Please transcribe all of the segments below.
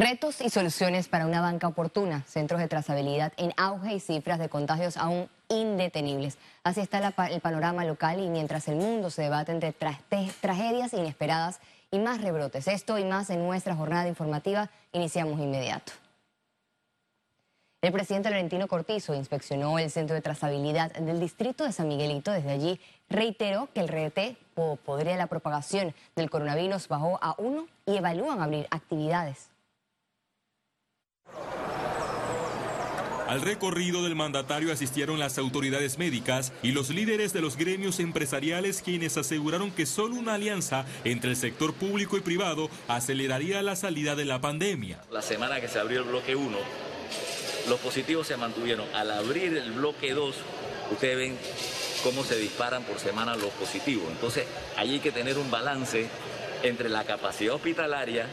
Retos y soluciones para una banca oportuna, centros de trazabilidad en auge y cifras de contagios aún indetenibles. Así está el panorama local y mientras el mundo se debate entre tragedias inesperadas y más rebrotes. Esto y más en nuestra jornada informativa iniciamos inmediato. El presidente Laurentino Cortizo inspeccionó el centro de trazabilidad del distrito de San Miguelito. Desde allí reiteró que el RT podría la propagación del coronavirus bajó a uno y evalúan abrir actividades. Al recorrido del mandatario asistieron las autoridades médicas y los líderes de los gremios empresariales quienes aseguraron que solo una alianza entre el sector público y privado aceleraría la salida de la pandemia. La semana que se abrió el bloque 1, los positivos se mantuvieron. Al abrir el bloque 2, ustedes ven cómo se disparan por semana los positivos. Entonces, ahí hay que tener un balance entre la capacidad hospitalaria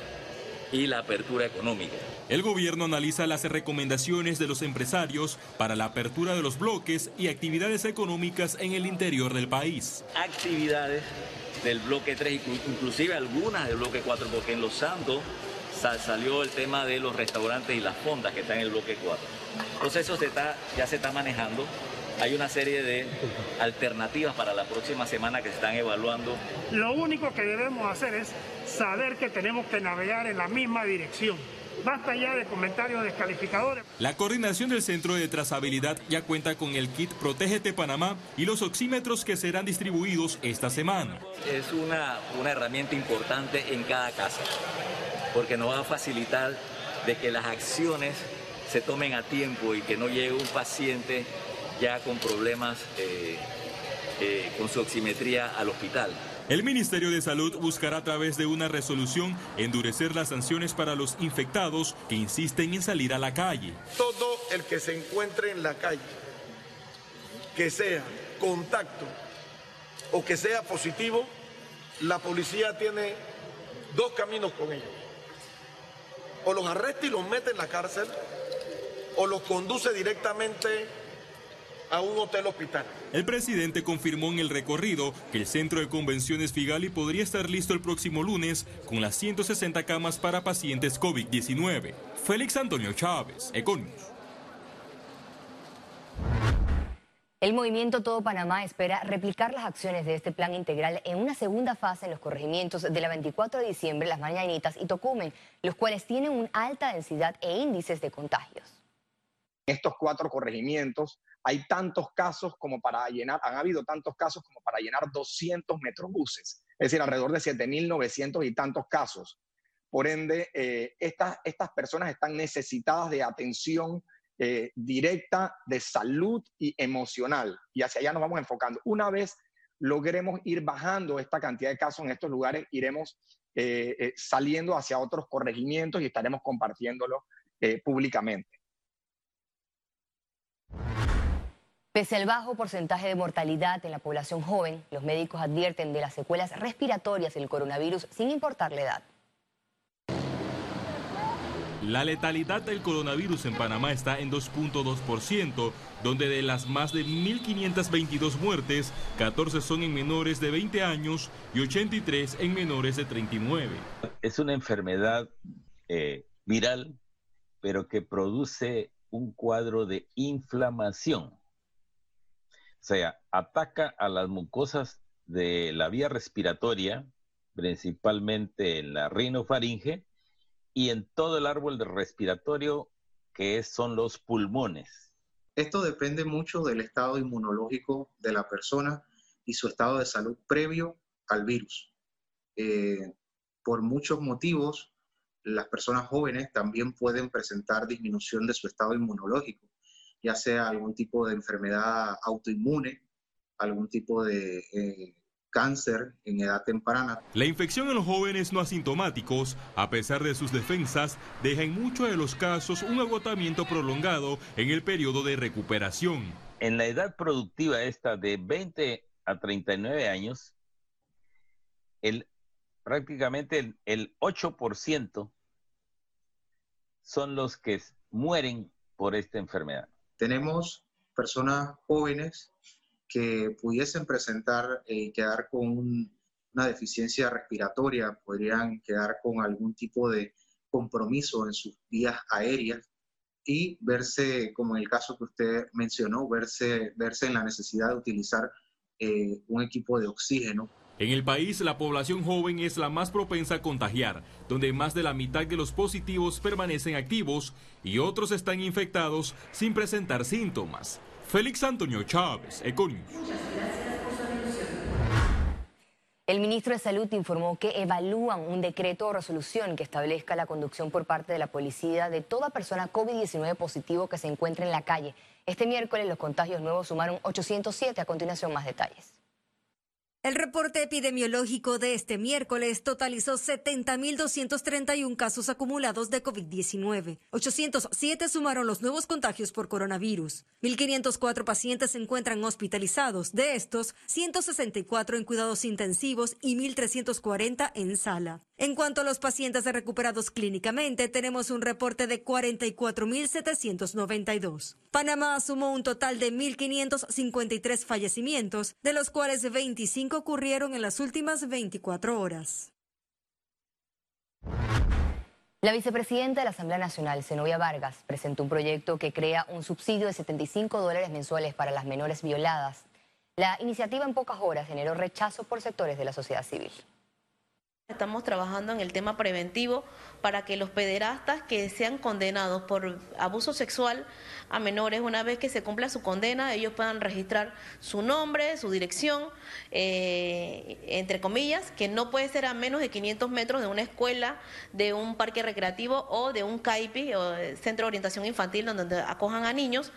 y la apertura económica. El gobierno analiza las recomendaciones de los empresarios para la apertura de los bloques y actividades económicas en el interior del país. Actividades del bloque 3, inclusive algunas del bloque 4, porque en Los Santos salió el tema de los restaurantes y las fondas que están en el bloque 4. Entonces eso se está, ya se está manejando. Hay una serie de alternativas para la próxima semana que se están evaluando. Lo único que debemos hacer es saber que tenemos que navegar en la misma dirección. Basta ya de comentarios descalificadores. La coordinación del Centro de Trazabilidad ya cuenta con el kit Protégete Panamá y los oxímetros que serán distribuidos esta semana. Es una, una herramienta importante en cada casa, porque nos va a facilitar de que las acciones se tomen a tiempo y que no llegue un paciente ya con problemas eh, eh, con su oximetría al hospital. El Ministerio de Salud buscará a través de una resolución endurecer las sanciones para los infectados que insisten en salir a la calle. Todo el que se encuentre en la calle, que sea contacto o que sea positivo, la policía tiene dos caminos con ellos. O los arresta y los mete en la cárcel, o los conduce directamente a un hotel hospital. El presidente confirmó en el recorrido que el centro de convenciones Figali podría estar listo el próximo lunes con las 160 camas para pacientes COVID-19. Félix Antonio Chávez, Econius. El movimiento Todo Panamá espera replicar las acciones de este plan integral en una segunda fase en los corregimientos de la 24 de diciembre, Las Mañanitas y Tocumen, los cuales tienen una alta densidad e índices de contagios. Estos cuatro corregimientos hay tantos casos como para llenar, han habido tantos casos como para llenar 200 metrobuses, es decir, alrededor de 7.900 y tantos casos. Por ende, eh, estas, estas personas están necesitadas de atención eh, directa de salud y emocional, y hacia allá nos vamos enfocando. Una vez logremos ir bajando esta cantidad de casos en estos lugares, iremos eh, saliendo hacia otros corregimientos y estaremos compartiéndolo públicamente. Pese al bajo porcentaje de mortalidad en la población joven, los médicos advierten de las secuelas respiratorias del coronavirus sin importar la edad. La letalidad del coronavirus en Panamá está en 2.2%, donde de las más de 1.522 muertes, 14 son en menores de 20 años y 83 en menores de 39. Es una enfermedad eh, viral, pero que produce un cuadro de inflamación sea, ataca a las mucosas de la vía respiratoria, principalmente en la rinofaringe y en todo el árbol respiratorio que son los pulmones. Esto depende mucho del estado inmunológico de la persona y su estado de salud previo al virus. Eh, por muchos motivos, las personas jóvenes también pueden presentar disminución de su estado inmunológico ya sea algún tipo de enfermedad autoinmune, algún tipo de eh, cáncer en edad temprana. La infección en los jóvenes no asintomáticos, a pesar de sus defensas, deja en muchos de los casos un agotamiento prolongado en el periodo de recuperación. En la edad productiva esta de 20 a 39 años, el, prácticamente el, el 8% son los que mueren por esta enfermedad tenemos personas jóvenes que pudiesen presentar y eh, quedar con una deficiencia respiratoria, podrían quedar con algún tipo de compromiso en sus vías aéreas y verse, como en el caso que usted mencionó, verse, verse en la necesidad de utilizar eh, un equipo de oxígeno. En el país, la población joven es la más propensa a contagiar, donde más de la mitad de los positivos permanecen activos y otros están infectados sin presentar síntomas. Félix Antonio Chávez, Econius. El ministro de Salud informó que evalúan un decreto o resolución que establezca la conducción por parte de la policía de toda persona COVID-19 positivo que se encuentre en la calle. Este miércoles los contagios nuevos sumaron 807. A continuación, más detalles. El reporte epidemiológico de este miércoles totalizó 70.231 casos acumulados de COVID-19. 807 sumaron los nuevos contagios por coronavirus. 1.504 pacientes se encuentran hospitalizados. De estos, 164 en cuidados intensivos y 1.340 en sala. En cuanto a los pacientes recuperados clínicamente, tenemos un reporte de 44.792. Panamá sumó un total de 1.553 fallecimientos, de los cuales 25 ocurrieron en las últimas 24 horas. La vicepresidenta de la Asamblea Nacional, Zenobia Vargas, presentó un proyecto que crea un subsidio de 75 dólares mensuales para las menores violadas. La iniciativa en pocas horas generó rechazo por sectores de la sociedad civil. Estamos trabajando en el tema preventivo para que los pederastas que sean condenados por abuso sexual a menores, una vez que se cumpla su condena, ellos puedan registrar su nombre, su dirección, eh, entre comillas, que no puede ser a menos de 500 metros de una escuela, de un parque recreativo o de un CAIPI, o Centro de Orientación Infantil, donde acojan a niños,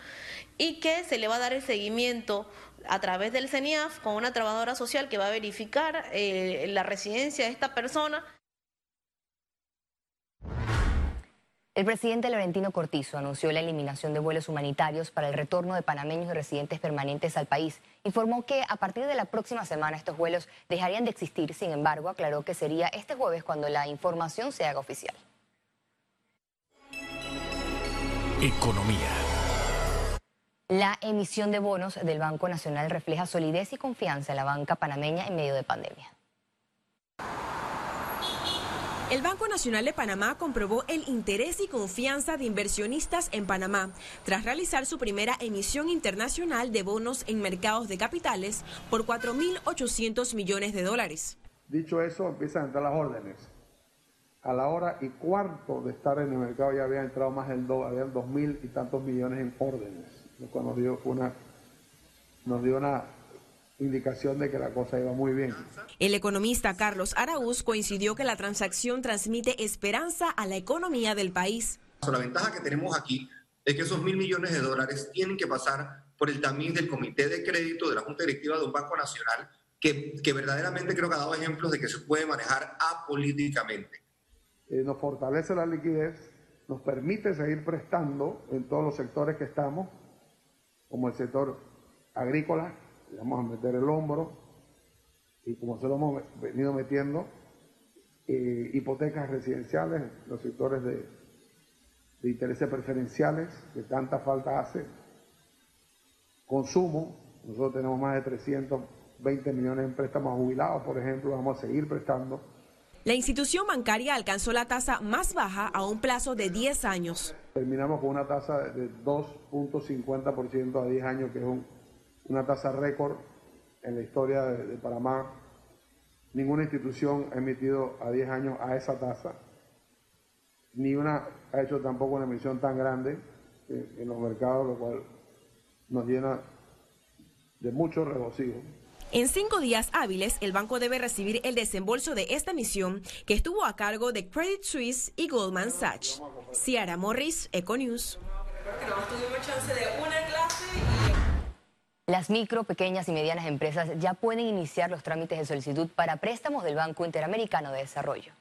y que se le va a dar el seguimiento a través del CENIAF con una trabajadora social que va a verificar eh, la residencia de esta persona. El presidente Laurentino Cortizo anunció la eliminación de vuelos humanitarios para el retorno de panameños y residentes permanentes al país. Informó que a partir de la próxima semana estos vuelos dejarían de existir, sin embargo aclaró que sería este jueves cuando la información se haga oficial. Economía. La emisión de bonos del Banco Nacional refleja solidez y confianza en la banca panameña en medio de pandemia. El Banco Nacional de Panamá comprobó el interés y confianza de inversionistas en Panamá tras realizar su primera emisión internacional de bonos en mercados de capitales por 4.800 millones de dólares. Dicho eso, empiezan a entrar las órdenes. A la hora y cuarto de estar en el mercado ya había entrado más del 2, habían 2.000 y tantos millones en órdenes nos dio una, nos dio una indicación de que la cosa iba muy bien. El economista Carlos Araúz coincidió que la transacción transmite esperanza a la economía del país. La ventaja que tenemos aquí es que esos mil millones de dólares tienen que pasar por el tamiz del Comité de Crédito de la Junta Directiva de un Banco Nacional que, que verdaderamente creo que ha dado ejemplos de que se puede manejar apolíticamente. Eh, nos fortalece la liquidez, nos permite seguir prestando en todos los sectores que estamos como el sector agrícola, le vamos a meter el hombro, y como se lo hemos venido metiendo, eh, hipotecas residenciales, los sectores de, de intereses preferenciales, que tanta falta hace, consumo, nosotros tenemos más de 320 millones en préstamos jubilados, por ejemplo, vamos a seguir prestando la institución bancaria alcanzó la tasa más baja a un plazo de 10 años. Terminamos con una tasa de 2.50% a 10 años, que es una tasa récord en la historia de, Panamá. Ninguna institución ha emitido a 10 años a esa tasa. Ni una ha hecho tampoco una emisión tan grande en los mercados, lo cual nos llena de mucho regocijo. En cinco días hábiles, el banco debe recibir el desembolso de esta misión que estuvo a cargo de Credit Suisse y Goldman Sachs. Ciara Morris, Econews. Las micro, pequeñas y medianas empresas ya pueden iniciar los trámites de solicitud para préstamos del Banco Interamericano de Desarrollo.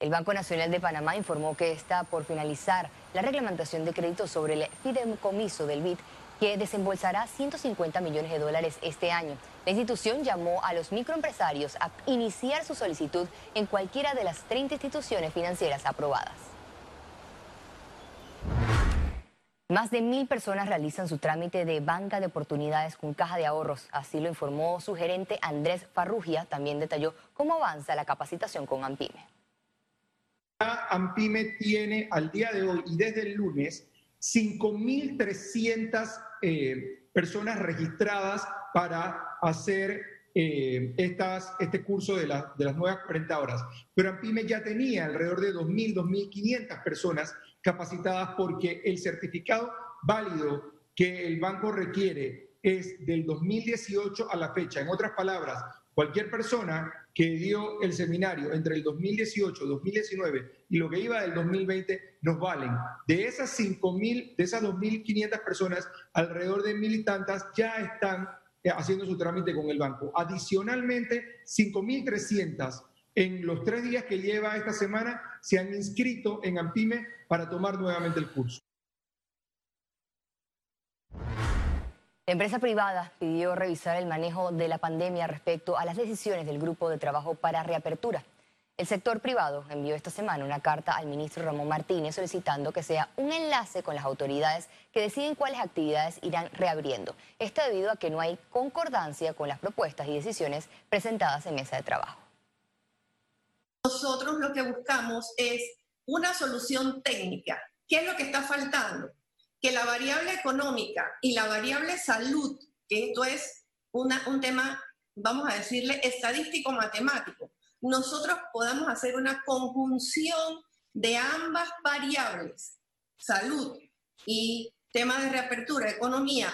El Banco Nacional de Panamá informó que está por finalizar la reglamentación de crédito sobre el fideicomiso del BID que desembolsará 150 millones de dólares este año. La institución llamó a los microempresarios a iniciar su solicitud en cualquiera de las 30 instituciones financieras aprobadas. Más de mil personas realizan su trámite de banca de oportunidades con caja de ahorros. Así lo informó su gerente Andrés Farrugia. También detalló cómo avanza la capacitación con AMPIME. AMPIME tiene al día de hoy y desde el lunes 5.300 eh, personas registradas para hacer eh, este curso de, de las nuevas 40 horas. Pero AMPIME ya tenía alrededor de 2.000, 2.500 personas capacitadas porque el certificado válido que el banco requiere es del 2018 a la fecha. En otras palabras, cualquier persona que dio el seminario entre el 2018, 2019 y lo que iba del 2020 nos valen. De esas 5.000, de esas 2.500 personas, alrededor de mil y tantas ya están eh, haciendo su trámite con el banco. Adicionalmente, 5.300 en los tres días que lleva esta semana se han inscrito en AMPIME para tomar nuevamente el curso. La empresa privada pidió revisar el manejo de la pandemia respecto a las decisiones del grupo de trabajo para reapertura. El sector privado envió esta semana una carta al ministro Ramón Martínez solicitando que sea un enlace con las autoridades que deciden cuáles actividades irán reabriendo. Esto debido a que no hay concordancia con las propuestas y decisiones presentadas en mesa de trabajo. Nosotros lo que buscamos es una solución técnica. ¿Qué es lo que está faltando? que la variable económica y la variable salud, que esto es un tema, vamos a decirle, estadístico-matemático, nosotros podamos hacer una conjunción de ambas variables, salud y tema de reapertura, economía,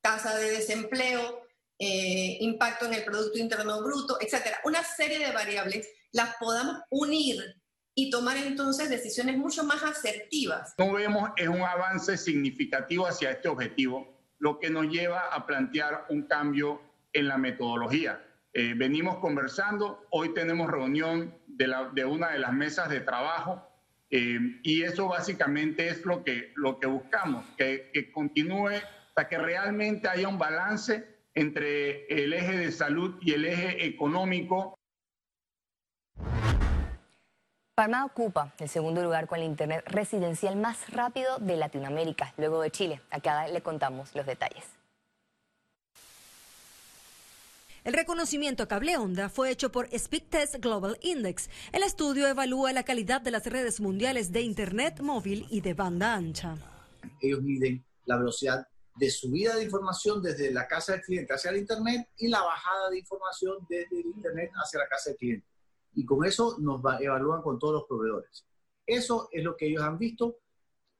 tasa de desempleo, eh, impacto en el Producto Interno Bruto, etcétera, una serie de variables, las podamos unir y tomar entonces decisiones mucho más asertivas. No vemos es un avance significativo hacia este objetivo, lo que nos lleva a plantear un cambio en la metodología. Eh, venimos conversando, hoy tenemos reunión de, la, de, una de las mesas de trabajo eh, y eso básicamente es lo que, lo que buscamos, que, que continúe hasta que realmente haya un balance entre el eje de salud y el eje económico Panamá ocupa el segundo lugar con el Internet residencial más rápido de Latinoamérica, luego de Chile. Acá le contamos los detalles. El reconocimiento a cable onda fue hecho por Speedtest Global Index. El estudio evalúa la calidad de las redes mundiales de Internet móvil y de banda ancha. Ellos miden la velocidad de subida de información desde la casa del cliente hacia el Internet y la bajada de información desde el Internet hacia la casa del cliente y con eso nos evalúan con todos los proveedores. Eso es lo que ellos han visto.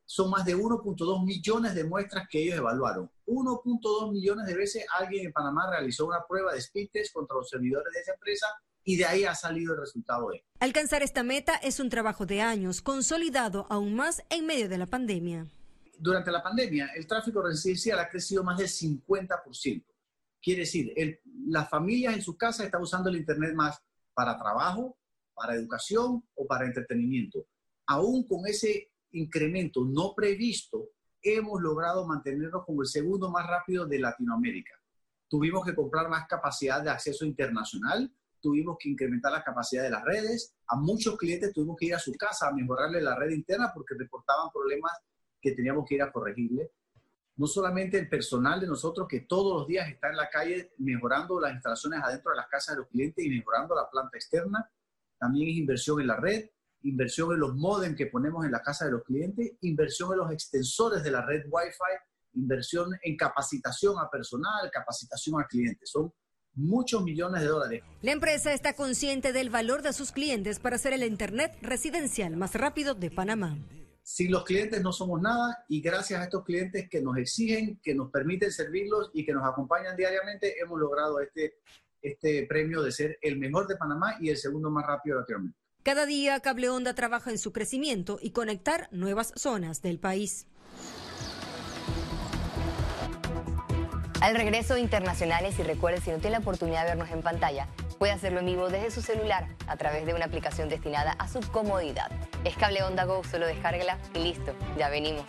Son más de 1.2 millones de muestras que ellos evaluaron. 1.2 millones de veces alguien en Panamá realizó una prueba de speed test contra los servidores de esa empresa y de ahí ha salido el resultado de. Alcanzar esta meta es un trabajo de años, consolidado aún más en medio de la pandemia. Durante la pandemia, el tráfico residencial ha crecido más del 50%. Quiere decir, las familias en su casa están usando el Internet más para trabajo, para educación o para entretenimiento. Aún con ese incremento no previsto, hemos logrado mantenernos como el segundo más rápido de Latinoamérica. Tuvimos que comprar más capacidad de acceso internacional, tuvimos que incrementar la capacidad de las redes, a muchos clientes tuvimos que ir a su casa a mejorarle la red interna porque reportaban problemas que teníamos que ir a corregirle no solamente el personal de nosotros que todos los días está en la calle mejorando las instalaciones adentro de las casas de los clientes y mejorando la planta externa, también es inversión en la red, inversión en los modems que ponemos en la casa de los clientes, inversión en los extensores de la red Wi-Fi, inversión en capacitación a personal, capacitación a clientes. Son muchos millones de dólares. La empresa está consciente del valor de sus clientes para hacer el Internet residencial más rápido de Panamá. Sin los clientes no somos nada y gracias a estos clientes que nos exigen, que nos permiten servirlos y que nos acompañan diariamente, hemos logrado este, este premio de ser el mejor de Panamá y el segundo más rápido de Latinoamérica. Cada día Cable Onda trabaja en su crecimiento y conectar nuevas zonas del país. Al regreso internacionales y recuerde si no tiene la oportunidad de vernos en pantalla, puede hacerlo en vivo desde su celular a través de una aplicación destinada a su comodidad. Es Cable Onda Go, solo descárguela y listo, ya venimos.